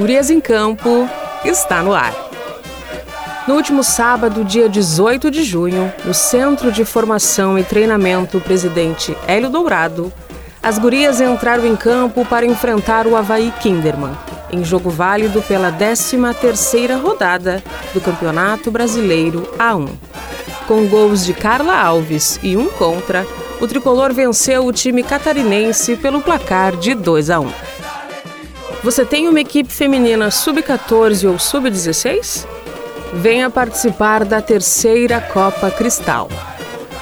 Gurias em Campo está no ar. No último sábado, dia 18 de junho, no Centro de Formação e Treinamento Presidente Hélio Dourado, as gurias entraram em campo para enfrentar o Havaí Kinderman, em jogo válido pela 13ª rodada do Campeonato Brasileiro A1. Com gols de Carla Alves e um contra, o tricolor venceu o time catarinense pelo placar de 2 a 1. Você tem uma equipe feminina sub-14 ou sub-16? Venha participar da terceira Copa Cristal.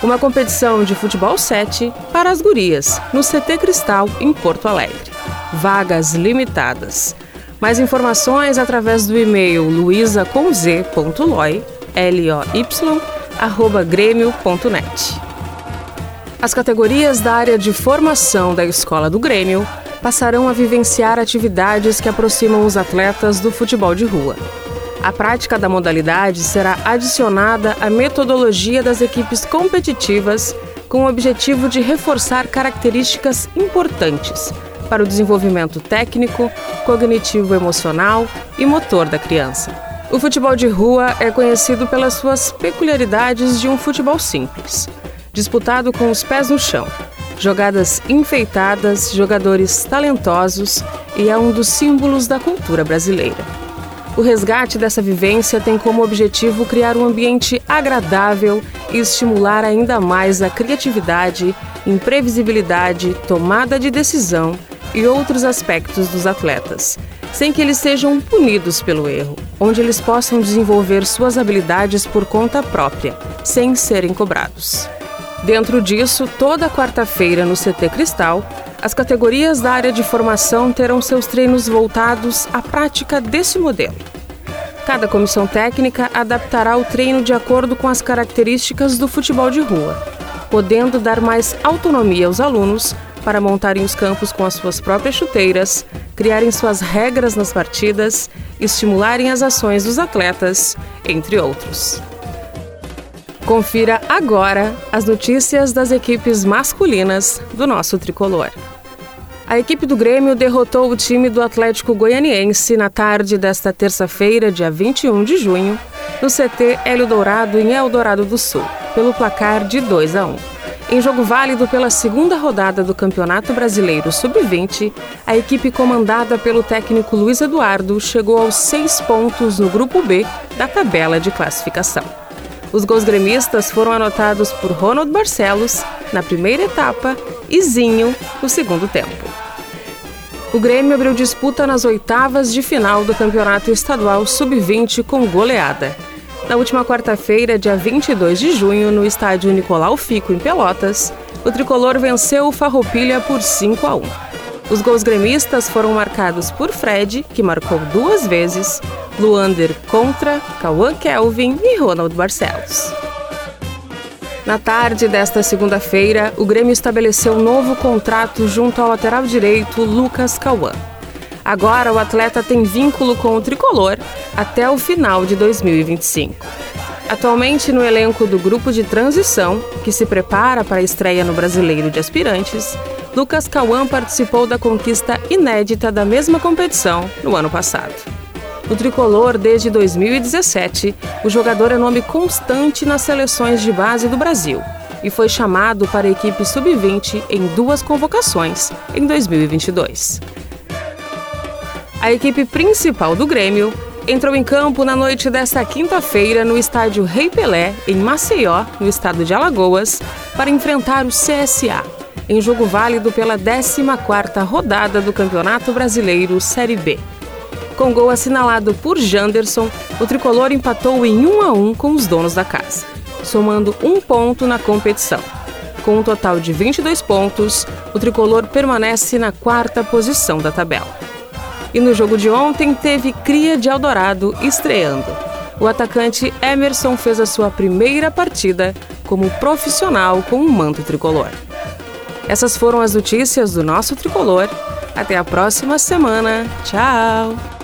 Uma competição de futebol 7 para as gurias, no CT Cristal, em Porto Alegre. Vagas limitadas. Mais informações através do e-mail luisa.loy, L-O-Y, arroba grêmio.net. As categorias da área de formação da Escola do Grêmio passarão a vivenciar atividades que aproximam os atletas do futebol de rua. A prática da modalidade será adicionada à metodologia das equipes competitivas com o objetivo de reforçar características importantes para o desenvolvimento técnico, cognitivo emocional e motor da criança. O futebol de rua é conhecido pelas suas peculiaridades de um futebol simples, disputado com os pés no chão, jogadas enfeitadas, jogadores talentosos e é um dos símbolos da cultura brasileira. O resgate dessa vivência tem como objetivo criar um ambiente agradável e estimular ainda mais a criatividade, imprevisibilidade, tomada de decisão e outros aspectos dos atletas, sem que eles sejam punidos pelo erro, onde eles possam desenvolver suas habilidades por conta própria, sem serem cobrados. Dentro disso, toda quarta-feira no CT Cristal, as categorias da área de formação terão seus treinos voltados à prática desse modelo. Cada comissão técnica adaptará o treino de acordo com as características do futebol de rua, podendo dar mais autonomia aos alunos para montarem os campos com as suas próprias chuteiras, criarem suas regras nas partidas, estimularem as ações dos atletas, entre outros. Confira agora as notícias das equipes masculinas do nosso tricolor. A equipe do Grêmio derrotou o time do Atlético Goianiense na tarde desta terça-feira, dia 21 de junho, no CT Hélio Dourado, em Eldorado do Sul, pelo placar de 2 a 1. Em jogo válido pela segunda rodada do Campeonato Brasileiro Sub-20, a equipe comandada pelo técnico Luiz Eduardo chegou aos seis pontos no Grupo B da tabela de classificação. Os gols gremistas foram anotados por Ronald Barcelos na primeira etapa e Zinho no segundo tempo. O Grêmio abriu disputa nas oitavas de final do Campeonato Estadual Sub-20 com goleada. Na última quarta-feira, dia 22 de junho, no estádio Nicolau Fico, em Pelotas, o tricolor venceu o Farroupilha por 5 a 1. Os gols gremistas foram marcados por Fred, que marcou duas vezes, Luander contra, Cauã Kelvin e Ronald Barcelos. Na tarde desta segunda-feira, o Grêmio estabeleceu um novo contrato junto ao lateral direito Lucas Cauã. Agora o atleta tem vínculo com o tricolor até o final de 2025. Atualmente no elenco do grupo de transição, que se prepara para a estreia no Brasileiro de Aspirantes, Lucas Cauã participou da conquista inédita da mesma competição no ano passado. No tricolor, desde 2017, o jogador é nome constante nas seleções de base do Brasil e foi chamado para a equipe sub-20 em duas convocações em 2022. A equipe principal do Grêmio entrou em campo na noite desta quinta-feira no estádio Rei Pelé, em Maceió, no estado de Alagoas, para enfrentar o CSA, em jogo válido pela 14ª rodada do Campeonato Brasileiro Série B. Com gol assinalado por Janderson, o tricolor empatou em 1 a 1 com os donos da casa, somando um ponto na competição. Com um total de 22 pontos, o tricolor permanece na quarta posição da tabela. E no jogo de ontem teve Cria de Eldorado estreando. O atacante Emerson fez a sua primeira partida como profissional com o um manto tricolor. Essas foram as notícias do nosso tricolor. Até a próxima semana. Tchau!